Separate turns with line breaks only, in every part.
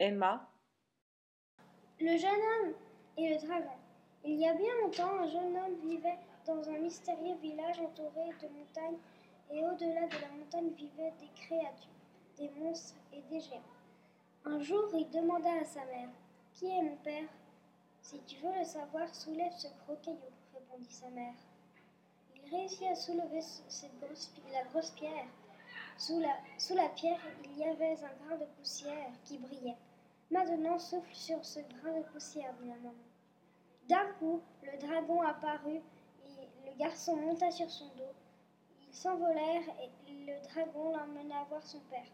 Emma,
Le jeune homme et le dragon. Il y a bien longtemps, un jeune homme vivait dans un mystérieux village entouré de montagnes, et au-delà de la montagne vivaient des créatures, des monstres et des géants. Un jour, il demanda à sa mère Qui est mon père Si tu veux le savoir, soulève ce gros caillou, répondit sa mère. Il réussit à soulever la grosse pierre. Sous la, pierre, il y avait un grain de poussière qui brillait. Maintenant, souffle sur ce grain de poussière, dit la maman. D'un coup, le dragon apparut et le garçon monta sur son dos. Ils s'envolèrent et le dragon l'emmena voir son père.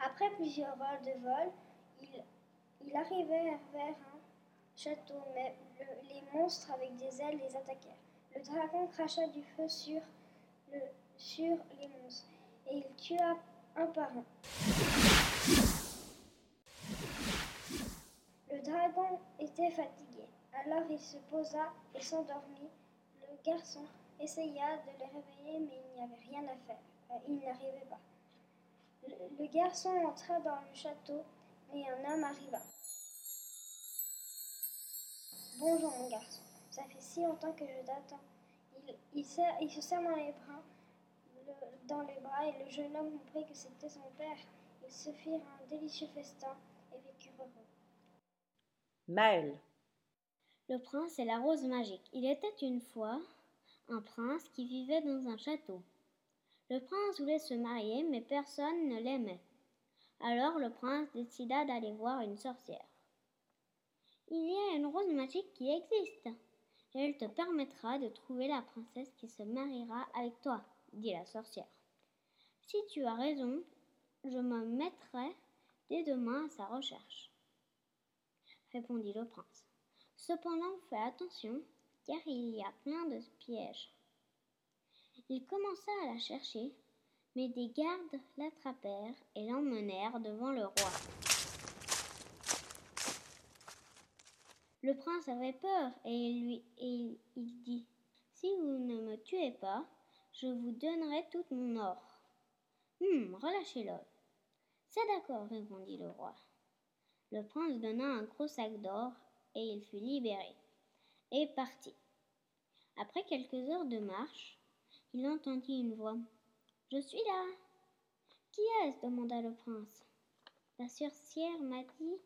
Après plusieurs heures de vol, ils, arrivèrent vers un château, mais le- les monstres avec des ailes les attaquèrent. Le dragon cracha du feu sur, le, sur les monstres et il tua un par un. Le dragon était fatigué, alors il se posa et s'endormit. Le garçon essaya de le réveiller, mais il n'y avait rien à faire. Euh, il n'arrivait pas. Le, garçon entra dans le château et un homme arriva. Bonjour mon garçon, ça fait si longtemps que je t'attends. Il, il se serre dans les bras, le- dans les bras et le jeune homme comprit que c'était son père. Ils se firent un délicieux festin et vécurent heureux.
Maël,
Le prince et la rose magique. Il était une fois un prince qui vivait dans un château. Le prince voulait se marier, mais personne ne l'aimait. Alors le prince décida d'aller voir une sorcière. Il y a une rose magique qui existe. Elle te permettra de trouver la princesse qui se mariera avec toi, dit la sorcière. Si tu as raison, je me mettrai dès demain à sa recherche, répondit le prince. Cependant, fais attention, car il y a plein de pièges. Il commença à la chercher, mais des gardes l'attrapèrent et l'emmenèrent devant le roi. Le prince avait peur et il dit Si vous ne me tuez pas, je vous donnerai tout mon or. Hum, relâchez-le. C'est d'accord, répondit le roi. Le prince donna un gros sac d'or et il fut libéré et partit. Après quelques heures de marche, il entendit une voix. Je suis là. Qui est-ce? demanda le prince. La sorcière m'a dit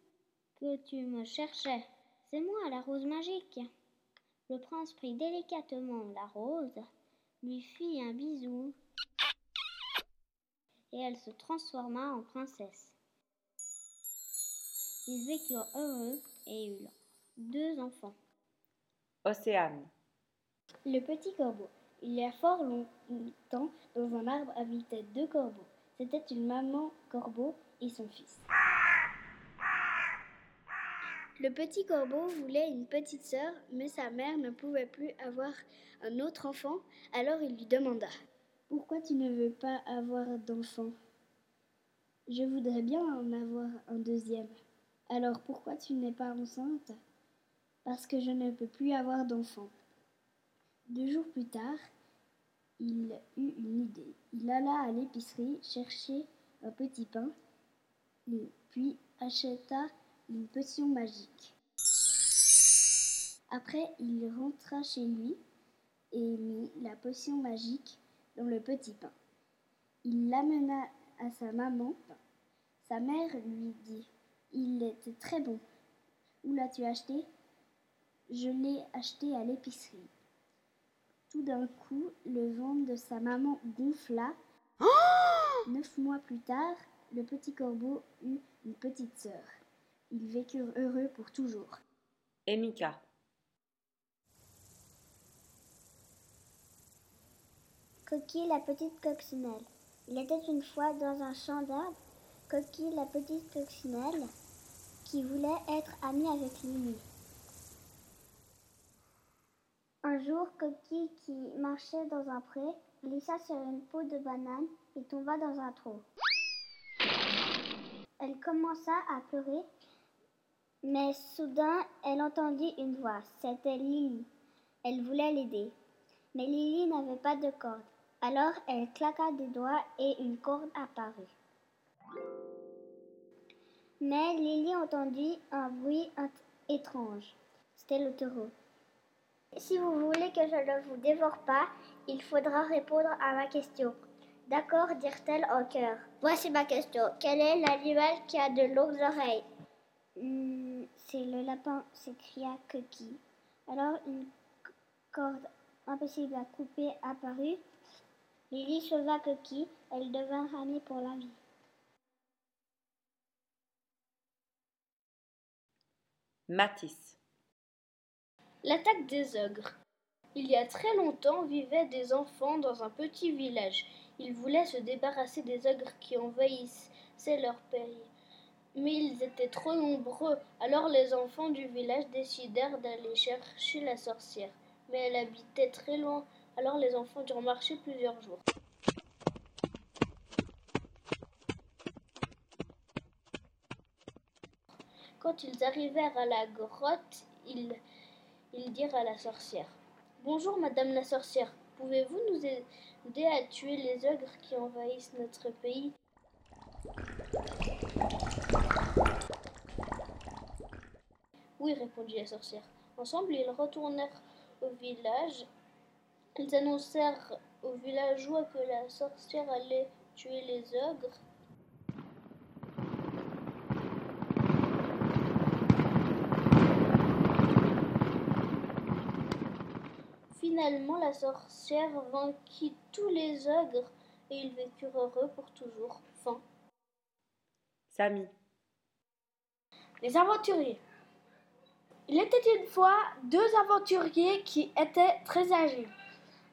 que tu me cherchais. C'est moi, la rose magique. Le prince prit délicatement la rose, lui fit un bisou et elle se transforma en princesse. Ils vécurent heureux et eurent deux enfants.
Océane,
Le petit corbeau. Il y a fort longtemps, dans un arbre habitaient deux corbeaux. C'était une maman corbeau et son fils. Le petit corbeau voulait une petite sœur, mais sa mère ne pouvait plus avoir un autre enfant, alors il lui demanda Pourquoi tu ne veux pas avoir d'enfant? Je voudrais bien en avoir un deuxième. Alors pourquoi tu n'es pas enceinte? Parce que je ne peux plus avoir d'enfant. Deux jours plus tard, il eut une idée. Il alla à l'épicerie chercher un petit pain, puis acheta une potion magique. Après, il rentra chez lui et mit la potion magique dans le petit pain. Il l'amena à sa maman. Sa mère lui dit Il était très bon. Où l'as-tu acheté? Je l'ai acheté à l'épicerie. Tout d'un coup, le ventre de sa maman gonfla. Neuf mois plus tard, le petit corbeau eut une petite sœur. Ils vécurent heureux pour toujours.
Emika,
Coquille la petite coccinelle. Il était une fois dans un champ d'arbres Coquille la petite coccinelle qui voulait être amie avec Lily. Un jour, Coquille qui marchait dans un pré glissa sur une peau de banane et tomba dans un trou. Elle commença à pleurer, mais soudain elle entendit une voix. C'était Lily. Elle voulait l'aider. Mais Lily n'avait pas de corde. Alors elle claqua des doigts et une corde apparut. Mais Lily entendit un bruit étrange. C'était le taureau. Si vous voulez que je ne vous dévore pas, il faudra répondre à ma question. D'accord, dirent-elles en chœur. Voici ma question. Quel est l'animal qui a de longues oreilles? Hmm, C'est le lapin, s'écria Kuki. Alors une corde impossible à couper apparut. Lily sauva Kuki. Elle devint amie pour la vie.
Matisse.
L'attaque des ogres. Il y a très longtemps vivaient des enfants dans un petit village. Ils voulaient se débarrasser des ogres qui envahissaient leur pays. Mais ils étaient trop nombreux, alors les enfants du village décidèrent d'aller chercher la sorcière. Mais elle habitait très loin, alors les enfants durent marcher plusieurs jours. Quand ils arrivèrent à la grotte, ils dirent à la sorcière. Bonjour, madame la sorcière. Pouvez-vous nous aider à tuer les ogres qui envahissent notre pays? Oui, répondit la sorcière. Ensemble, ils retournèrent au village. Ils annoncèrent aux villageois que la sorcière allait tuer les ogres Finalement, la sorcière vainquit tous les ogres et ils vécurent heureux pour toujours. Fin.
Samy.
Les aventuriers. Il était une fois deux aventuriers qui étaient très âgés.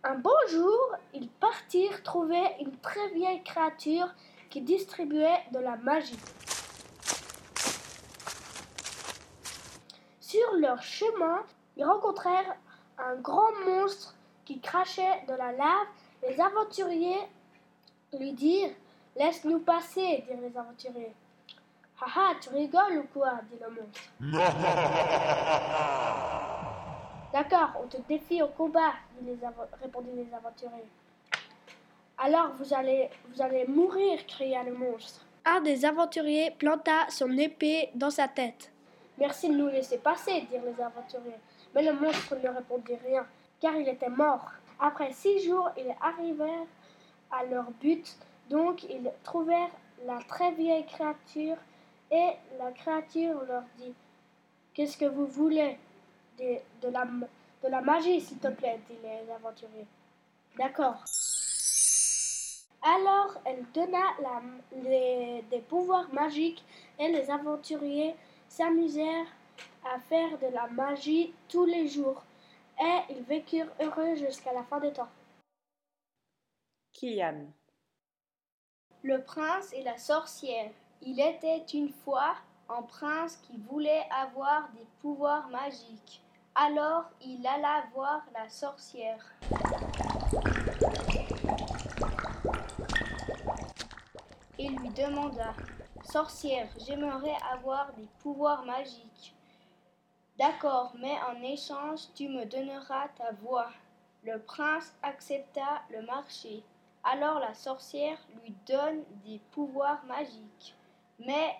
Un beau jour, ils partirent trouver une très vieille créature qui distribuait de la magie. Sur leur chemin, ils rencontrèrent un grand monstre qui crachait de la lave. Les aventuriers lui dirent Laisse-nous passer, dirent les aventuriers. Haha, tu rigoles ou quoi dit le monstre. D'accord, on te défie au combat, les répondit les aventuriers. Alors vous allez, vous allez mourir, cria le monstre. Un des aventuriers planta son épée dans sa tête. Merci de nous laisser passer, dirent les aventuriers. Mais le monstre ne répondit rien, car il était mort. Après six jours, ils arrivèrent à leur but, donc ils trouvèrent la très vieille créature, et la créature leur dit Qu'est-ce que vous voulez de, la, de la magie, s'il te plaît, dit les aventuriers. D'accord. Alors elle donna la, des pouvoirs magiques et les aventuriers s'amusèrent à faire de la magie tous les jours, et ils vécurent heureux jusqu'à la fin des temps.
Kylian.
Le prince et la sorcière. Il était une fois un prince qui voulait avoir des pouvoirs magiques. Alors il alla voir la sorcière. Il lui demanda Sorcière, j'aimerais avoir des pouvoirs magiques. D'accord, mais en échange, tu me donneras ta voix. Le prince accepta le marché. Alors la sorcière lui donne des pouvoirs magiques. Mais,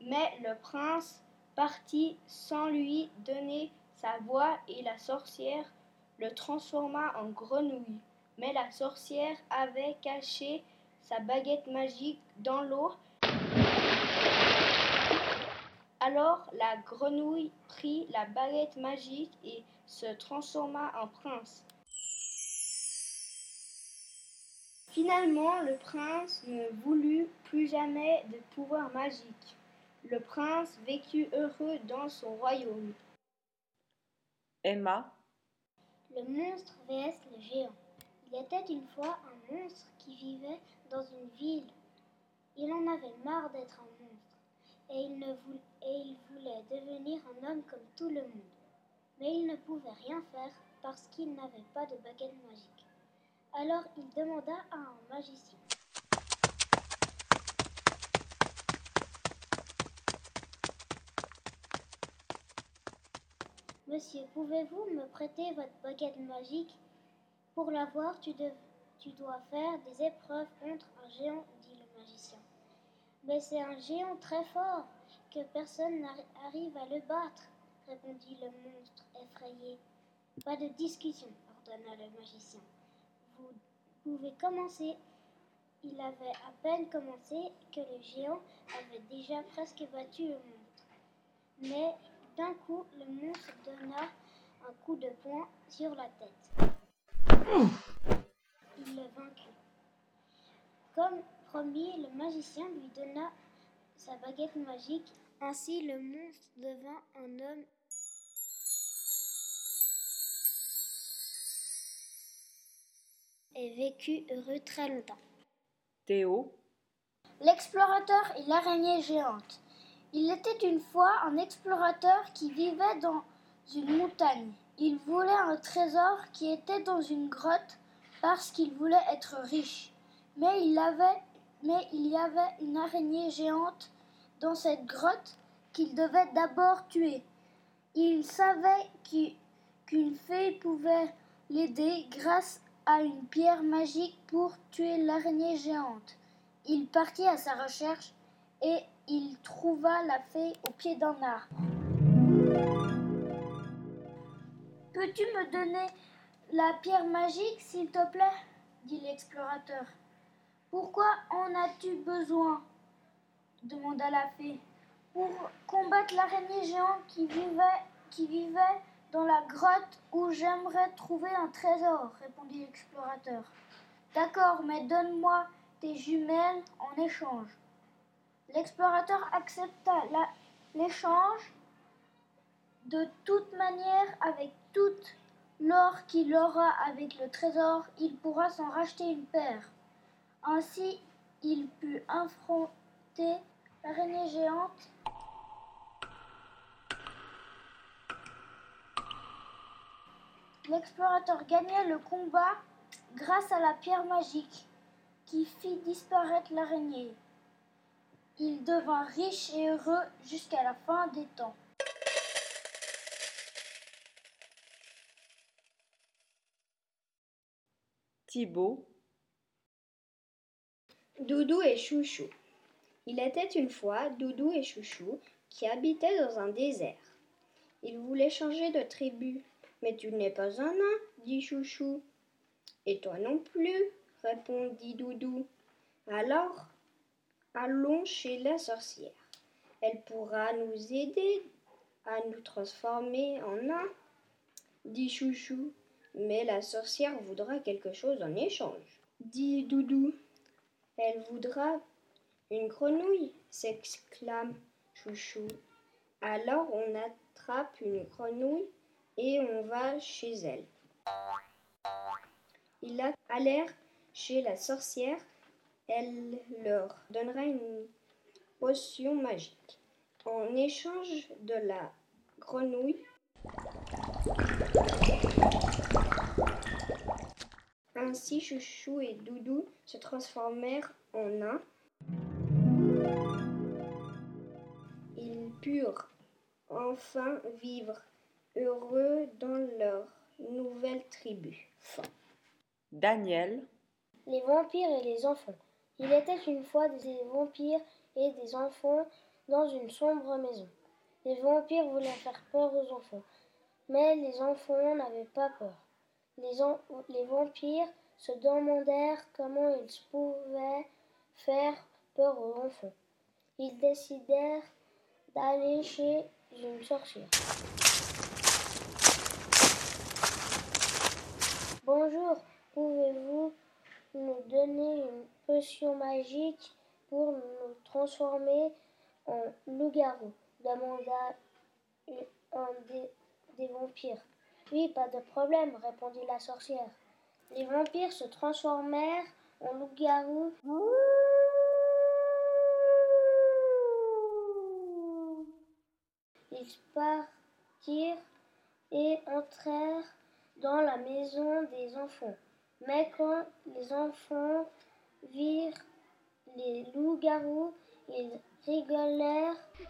le prince partit sans lui donner sa voix et la sorcière le transforma en grenouille. Mais la sorcière avait caché sa baguette magique dans l'eau alors la grenouille prit la baguette magique et se transforma en prince. Finalement, le prince ne voulut plus jamais de pouvoir magique. Le prince vécut heureux dans son royaume.
Emma.
Le monstre vs le géant. Il était une fois un monstre qui vivait dans une ville. Il en avait marre d'être un monstre et il, ne voulait, et il voulait devenir un homme comme tout le monde. Mais il ne pouvait rien faire parce qu'il n'avait pas de baguette magique. Alors il demanda à un magicien. Monsieur, pouvez-vous me prêter votre baguette magique? Pour l'avoir, tu, tu dois faire des épreuves contre un géant, dit le magicien. Mais c'est un géant très fort.
que personne n'arrive à le battre, répondit le monstre effrayé. Pas de discussion, ordonna le magicien. Vous pouvez commencer. Il avait à peine commencé que le géant avait déjà presque battu le monstre. Mais d'un coup, le monstre donna un coup de poing sur la tête. Il le vaincut. Comme promis, le magicien lui donna sa baguette magique. Ainsi, le monstre devint un homme et vécut heureux très longtemps.
Théo.
L'explorateur et l'araignée géante. Il était une fois un explorateur qui vivait dans une montagne. Il voulait un trésor qui était dans une grotte parce qu'il voulait être riche. Mais il, avait, mais il y avait une araignée géante dans cette grotte qu'il devait d'abord tuer. Il savait qu'une fée pouvait l'aider grâce à une pierre magique pour tuer l'araignée géante. Il partit à sa recherche et il trouva la fée au pied d'un arbre. Peux-tu me donner la pierre magique, s'il te plaît? dit l'explorateur. Pourquoi en as-tu besoin? demanda la fée. Pour combattre l'araignée géante qui vivait, qui vivait dans la grotte où j'aimerais trouver un trésor, répondit l'explorateur. D'accord, mais donne-moi tes jumelles en échange. L'explorateur accepta l'échange. De toute manière, avec toute l'or qu'il aura avec le trésor, il pourra s'en racheter une paire. Ainsi, il put affronter l'araignée géante L'explorateur gagna le combat grâce à la pierre magique qui fit disparaître l'araignée. Il devint riche et heureux jusqu'à la fin des temps.
Thibaut.
Doudou et Chouchou. Il était une fois Doudou et Chouchou qui habitaient dans un désert. Ils voulaient changer de tribu mais tu n'es pas un nain, dit Chouchou. Et toi non plus, répondit Doudou. Alors, allons chez la sorcière. Elle pourra nous aider à nous transformer en nains, dit Chouchou. Mais la sorcière voudra quelque chose en échange, dit Doudou. Elle voudra une grenouille, s'exclame Chouchou. Alors on attrape une grenouille et on va chez elle. Ils allèrent chez la sorcière. Elle leur donnera une potion magique. En échange de la grenouille, ainsi Chouchou et Doudou se transformèrent en un. Ils purent enfin vivre heureux dans leur nouvelle tribu.
Daniel.
Les vampires et les enfants. Il était une fois des vampires et des enfants dans une sombre maison. Les vampires voulaient faire peur aux enfants, mais les enfants n'avaient pas peur. Les, les vampires se demandèrent comment ils pouvaient faire peur aux enfants. Ils décidèrent d'aller chez une sorcière. Bonjour, pouvez-vous nous donner une potion magique pour nous transformer en loup-garou demanda un des, vampires? Oui, pas de problème, répondit la sorcière. Les vampires se transformèrent en loup-garou. Ils partirent et entrèrent dans la maison des enfants. Mais quand les enfants virent les loups-garous, ils rigolèrent.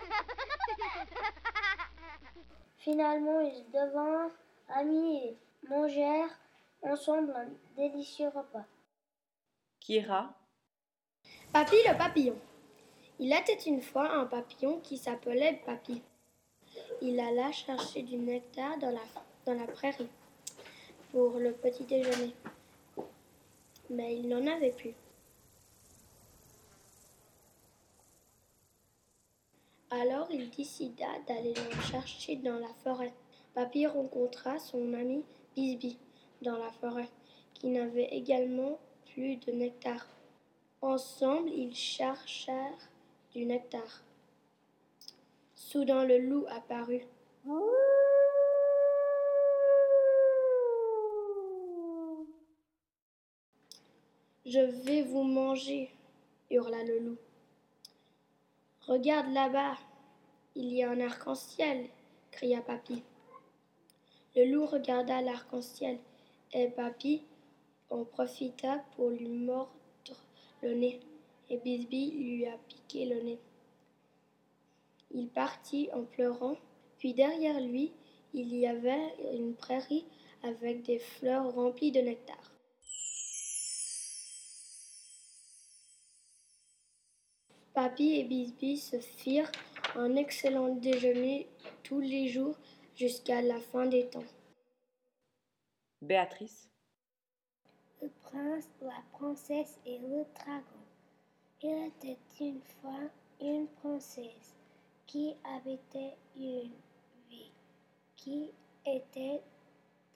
Finalement, ils devinrent amis et mangèrent ensemble un délicieux repas.
Kira.
Papy le papillon.
Il était une fois un papillon qui s'appelait Papy. Il alla chercher du nectar dans la, dans la prairie pour le petit déjeuner. Mais il n'en avait plus. Alors il décida d'aller l'en chercher dans la forêt. Papy rencontra son ami Bisby dans la forêt, qui n'avait également plus de nectar. Ensemble, ils cherchèrent du nectar. Soudain, le loup apparut. Je vais vous manger, hurla le loup. Regarde là-bas, il y a un arc-en-ciel, cria Papy. Le loup regarda l'arc-en-ciel et Papy en profita pour lui mordre le nez et Bisby lui a piqué le nez. Il partit en pleurant, puis derrière lui, il y avait une prairie avec des fleurs remplies de nectar. Papy et Bisby se firent un excellent déjeuner tous les jours jusqu'à la fin des temps.
Béatrice.
Le prince, la princesse et le dragon. Il était une fois une princesse qui habitait une ville qui était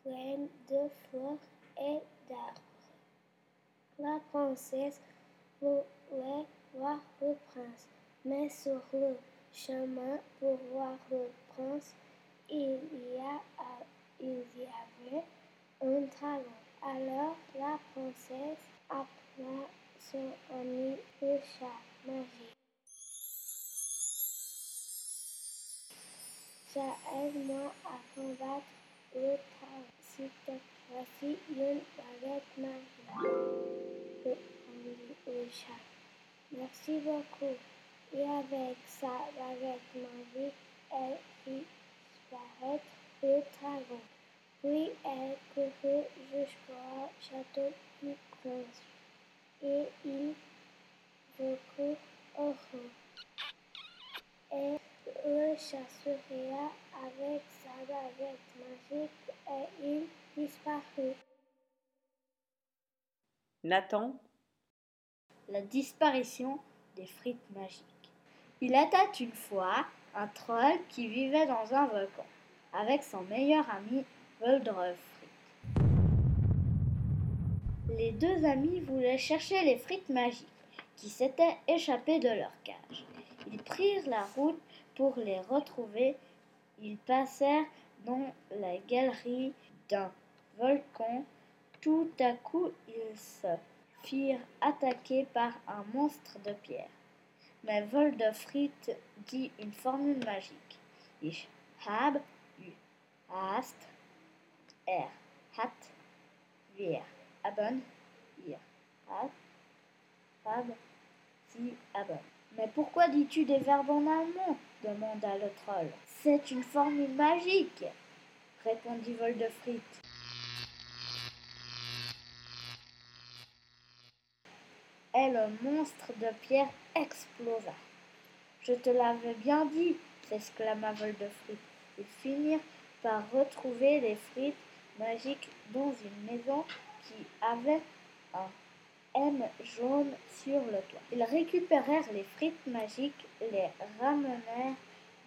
pleine de fleurs et d'arbres. La princesse voulait voir le prince, mais sur le chemin pour voir le prince, il y, a, il y avait un dragon. Alors la princesse appela son ami le chat magique. Ça aide-moi à combattre le dragon. S'il te voici une baguette magique. Le chat. Merci beaucoup. Et avec sa baguette magique, elle fit disparaître le dragon. Puis elle courut jusqu'au château du prince et il recourt au. Et le chat sourira avec sa baguette magique et il disparut.
Nathan.
La disparition des frites magiques. Il était une fois un troll qui vivait dans un volcan avec son meilleur ami Voldreuil Frites. Les deux amis voulaient chercher les frites magiques qui s'étaient échappées de leur cage. Ils prirent la route pour les retrouver. Ils passèrent dans la galerie d'un volcan. Tout à coup, ils se firent attaquer par un monstre de pierre. Mais Voldefrit dit une formule magique. Ich hab, u hast, er hat, wir haben, ihr hab, sie haben. Mais pourquoi dis-tu des verbes en allemand? demanda le troll. C'est une formule magique, répondit Voldefrit. Et le monstre de pierre explosa. Je te l'avais bien dit, s'exclama Voldefrit. Ils finirent par retrouver les frites magiques dans une maison qui avait un M jaune sur le toit. Ils récupérèrent les frites magiques, les ramenèrent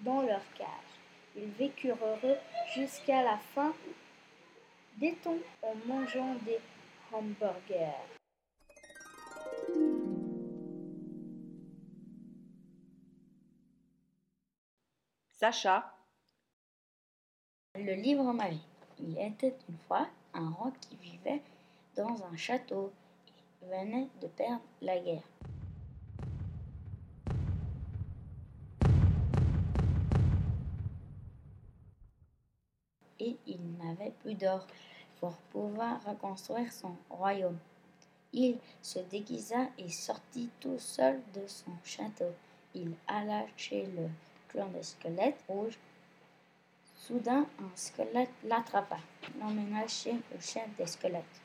dans leur cage. Ils vécurent heureux jusqu'à la fin des temps en mangeant des hamburgers.
Sacha.
Le livre magique. Il était une fois un roi qui vivait dans un château. Il venait de perdre la guerre. Et il n'avait plus d'or pour pouvoir reconstruire son royaume. Il se déguisa et sortit tout seul de son château. Il alla chez le des squelettes rouges. Soudain, un squelette l'attrapa, l'emmena chez le chef des squelettes.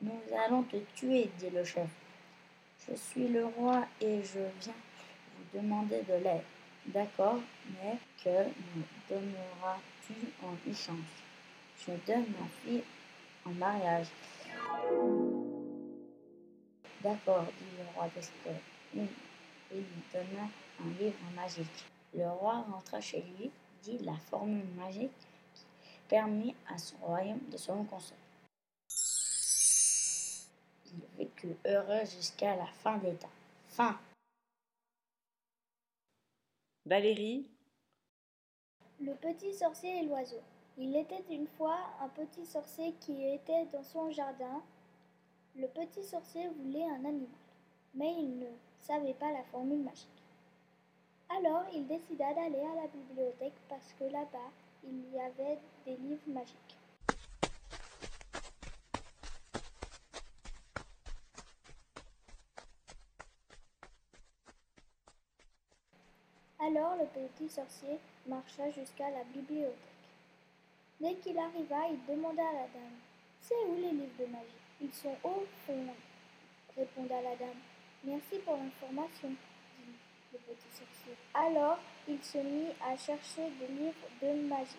Nous allons te tuer, dit le chef. Je suis le roi et je viens vous demander de l'aide. D'accord, mais que me donneras-tu en échange Je donne ma fille en mariage. D'accord, dit le roi d'Esther. Il lui donna un livre magique. Le roi rentra chez lui, dit la formule magique qui permit à son royaume de se reconstruire. Il vécut heureux jusqu'à la fin des temps. Fin.
Valérie,
Le petit sorcier et l'oiseau. Il était une fois un petit sorcier qui était dans son jardin. Le petit sorcier voulait un animal, mais il ne savait pas la formule magique. Alors il décida d'aller à la bibliothèque parce que là-bas, il y avait des livres magiques. Alors le petit sorcier marcha jusqu'à la bibliothèque. Dès qu'il arriva, il demanda à la dame C'est où les livres de magie? Ils sont au fond, répondit la dame. Merci pour l'information, dit le petit sorcier. Alors il se mit à chercher des livres de magie.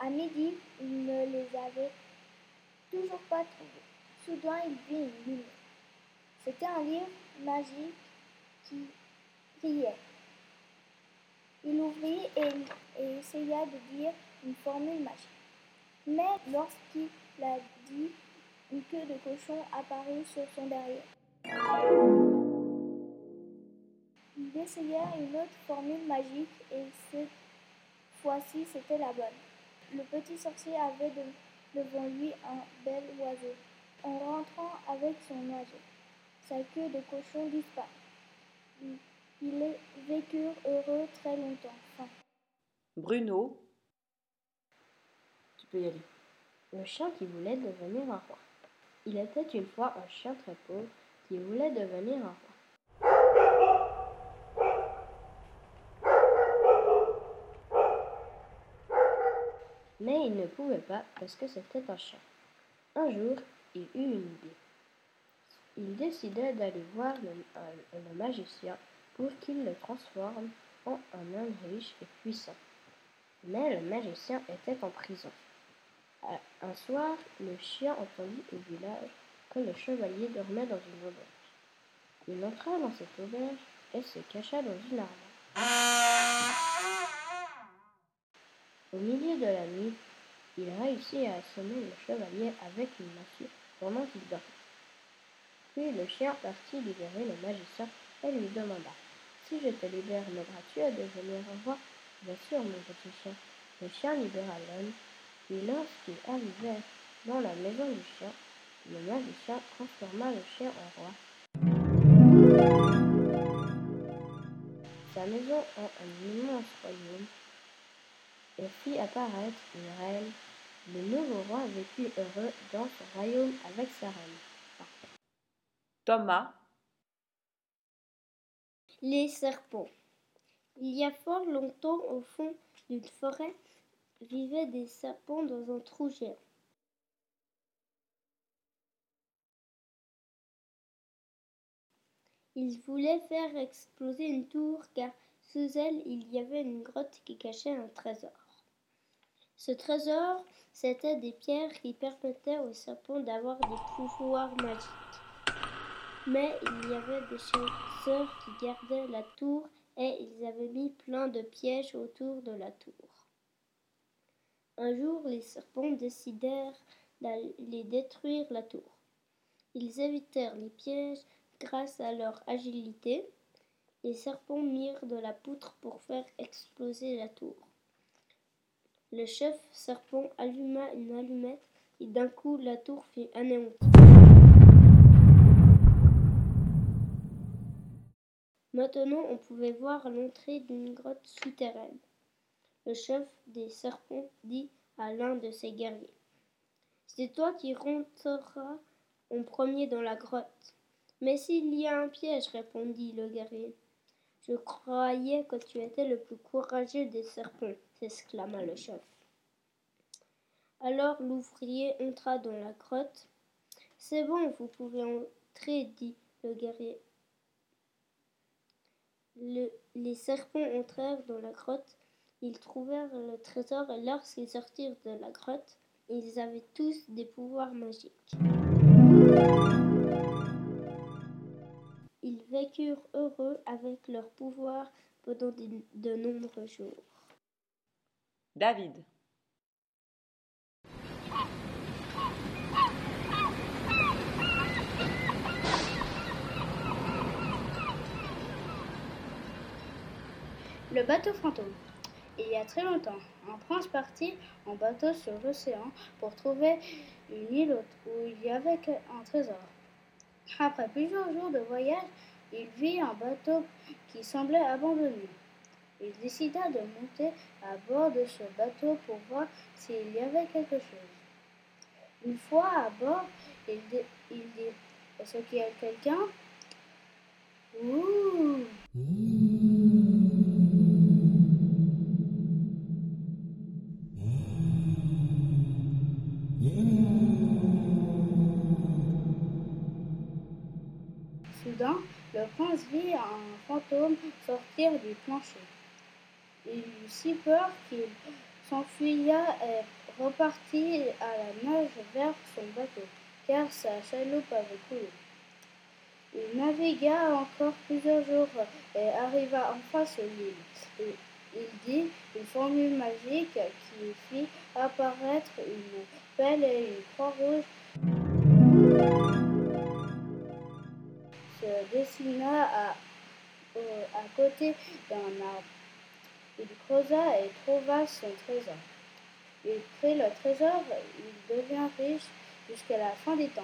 À midi, il ne les avait toujours pas trouvés. Soudain, il vit une lumière. C'était un livre magique qui brillait. Il ouvrit et, et essaya de dire une formule magique. Mais lorsqu'il l'a dit, une queue de cochon apparut sur son derrière. Il essaya une autre formule magique et cette fois-ci c'était la bonne. Le petit sorcier avait de- devant lui un bel oiseau. En rentrant avec son oiseau, sa queue de cochon disparut. Ils- vécurent heureux très longtemps.
Bruno,
Le chien qui voulait devenir un roi. Il était une fois un chien très pauvre qui voulait devenir un roi. Mais il ne pouvait pas parce que c'était un chien. Un jour, il eut une idée. Il décida d'aller voir le, le magicien pour qu'il le transforme en un homme riche et puissant. Mais le magicien était en prison. Un soir, le chien entendit au village que le chevalier dormait dans une auberge. Il entra dans cette auberge et se cacha dans une armoire. Au milieu de la nuit, il réussit à assommer le chevalier avec une massue pendant qu'il dormait. Puis le chien partit libérer le magicien et lui demanda Si je te libère, m'aideras-tu à devenir un roi? Bien sûr, mon petit chien. Le chien libéra l'homme, puis lorsqu'il arrivait dans la maison du chien, le magicien transforma le chien en roi. Sa maison en un immense royaume et fit apparaître une reine. Le nouveau roi vécut heureux dans son royaume avec sa reine.
Thomas,
Les serpents. Il y a fort longtemps, au fond d'une forêt, vivaient des serpents dans un trou géant. Ils voulaient faire exploser une tour car sous elle il y avait une grotte qui cachait un trésor. Ce trésor, c'était des pierres qui permettaient aux serpents d'avoir des pouvoirs magiques. Mais il y avait des chasseurs qui gardaient la tour et ils avaient mis plein de pièges autour de la tour. Un jour, les serpents décidèrent d'aller détruire la tour. Ils évitèrent les pièges grâce à leur agilité. Les serpents mirent de la poutre pour faire exploser la tour. Le chef serpent alluma une allumette et d'un coup la tour fut anéantie. Maintenant, on pouvait voir l'entrée d'une grotte souterraine. Le chef des serpents dit à l'un de ses guerriers C'est toi qui rentreras en premier dans la grotte. Mais s'il y a un piège, répondit le guerrier. Je croyais que tu étais le plus courageux des serpents, s'exclama le chef. Alors l'ouvrier entra dans la grotte. C'est bon, vous pouvez entrer, dit le guerrier. les serpents entrèrent dans la grotte. Ils trouvèrent le trésor et lorsqu'ils sortirent de la grotte, ils avaient tous des pouvoirs magiques. Ils vécurent heureux avec leurs pouvoirs pendant de nombreux jours.
David.
Le bateau fantôme. Il y a très longtemps, un prince partit en bateau sur l'océan pour trouver une île où il y avait un trésor. Après plusieurs jours de voyage, il vit un bateau qui semblait abandonné. Il décida de monter à bord de ce bateau pour voir s'il y avait quelque chose. Une fois à bord, il, dit Est-ce qu'il y a quelqu'un? Ouh Le prince vit un fantôme sortir du plancher. Il eut si peur qu'il s'enfuya et repartit à la nage vers son bateau, car sa chaloupe avait coulé. Il navigua encore plusieurs jours et arriva enfin sur l'île. Il dit une formule magique qui fit apparaître une pelle et une croix rouge se dessina à, à côté d'un arbre. Il creusa et trouva son trésor. Il prit le trésor, il devint riche jusqu'à la fin des temps.